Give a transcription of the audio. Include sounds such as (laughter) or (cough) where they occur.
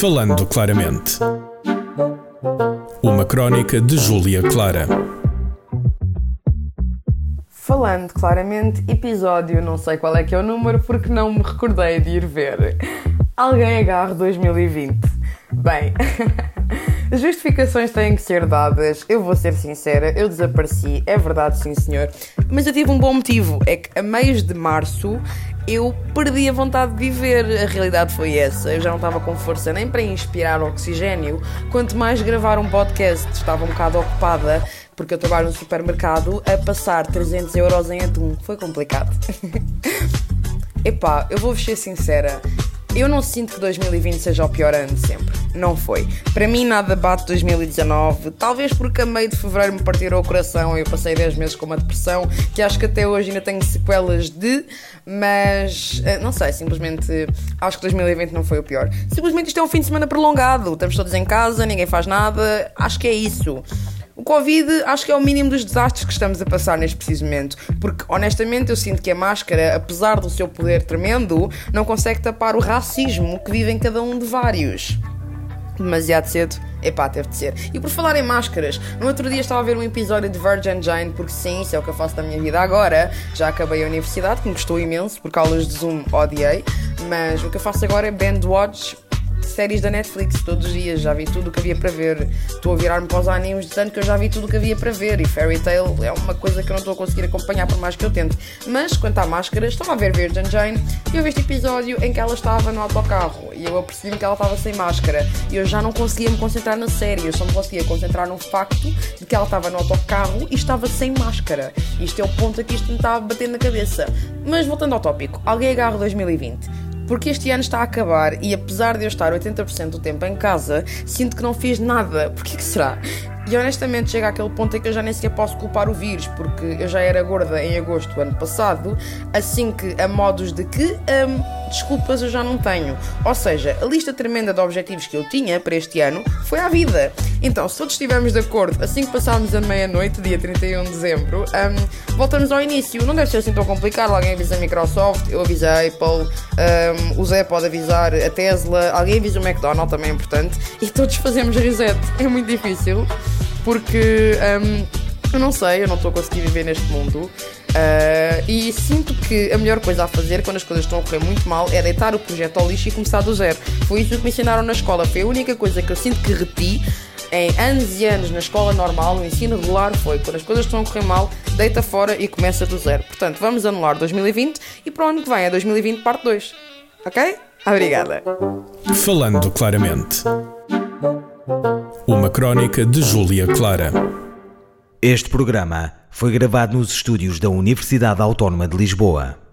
Falando claramente. Uma crónica de Júlia Clara. Falando claramente, episódio, não sei qual é que é o número porque não me recordei de ir ver. Alguém agarre 2020. Bem, (laughs) as justificações têm que ser dadas. Eu vou ser sincera, eu desapareci, é verdade, sim senhor. Mas eu tive um bom motivo: é que a meios de março eu perdi a vontade de viver. A realidade foi essa. Eu já não estava com força nem para inspirar oxigênio, quanto mais gravar um podcast. Estava um bocado ocupada porque eu trabalho no supermercado a passar 300 euros em atum. Foi complicado. (laughs) Epá, eu vou-vos ser sincera. Eu não sinto que 2020 seja o pior ano de sempre. Não foi. Para mim, nada bate 2019. Talvez porque a meio de fevereiro me partiram o coração e eu passei 10 meses com uma depressão que acho que até hoje ainda tenho sequelas de. Mas eh, não sei, simplesmente acho que 2020 não foi o pior. Simplesmente isto é um fim de semana prolongado. Estamos todos em casa, ninguém faz nada. Acho que é isso. O Covid acho que é o mínimo dos desastres que estamos a passar neste preciso momento, porque honestamente eu sinto que a máscara, apesar do seu poder tremendo, não consegue tapar o racismo que vive em cada um de vários. Demasiado cedo? Epá, teve de ser. E por falar em máscaras, no outro dia estava a ver um episódio de Virgin Giant, porque sim, isso é o que eu faço da minha vida agora. Já acabei a universidade, que me gostou imenso, porque aulas de Zoom odiei, mas o que eu faço agora é Bandwatch séries da Netflix todos os dias, já vi tudo o que havia para ver. Estou a virar-me para os animes de tanto que eu já vi tudo o que havia para ver. E Fairy Tail é uma coisa que eu não estou a conseguir acompanhar por mais que eu tente. Mas quanto à máscara, estava a ver Virgin Jane e eu vi este episódio em que ela estava no autocarro e eu apercebi-me que ela estava sem máscara. E eu já não conseguia me concentrar na série, eu só me conseguia concentrar no facto de que ela estava no autocarro e estava sem máscara. Isto é o ponto a que isto me estava a bater na cabeça. Mas voltando ao tópico, alguém agarra 2020 porque este ano está a acabar e apesar de eu estar 80% do tempo em casa, sinto que não fiz nada. (laughs) Por que será? E honestamente chega àquele ponto em que eu já nem sequer posso culpar o vírus, porque eu já era gorda em agosto do ano passado, assim que a modos de que hum, desculpas eu já não tenho. Ou seja, a lista tremenda de objetivos que eu tinha para este ano foi à vida. Então, se todos estivermos de acordo, assim que passarmos a meia-noite, dia 31 de dezembro, um, voltamos ao início. Não deve ser assim tão complicado. Alguém avisa a Microsoft, eu aviso a Apple, um, o Zé pode avisar a Tesla, alguém avisa o McDonald's, também é importante, e todos fazemos reset. É muito difícil porque um, eu não sei, eu não estou a conseguir viver neste mundo. Uh, e sinto que a melhor coisa a fazer quando as coisas estão a correr muito mal é deitar o projeto ao lixo e começar do zero. Foi isso que me ensinaram na escola. Foi a única coisa que eu sinto que reti em anos e anos na escola normal, no ensino regular, foi quando as coisas estão a correr mal, deita fora e começa do zero. Portanto, vamos anular 2020 e para o ano que vem é 2020 parte 2. Ok? Obrigada. Falando claramente. Uma crónica de Júlia Clara. Este programa foi gravado nos estúdios da Universidade Autónoma de Lisboa.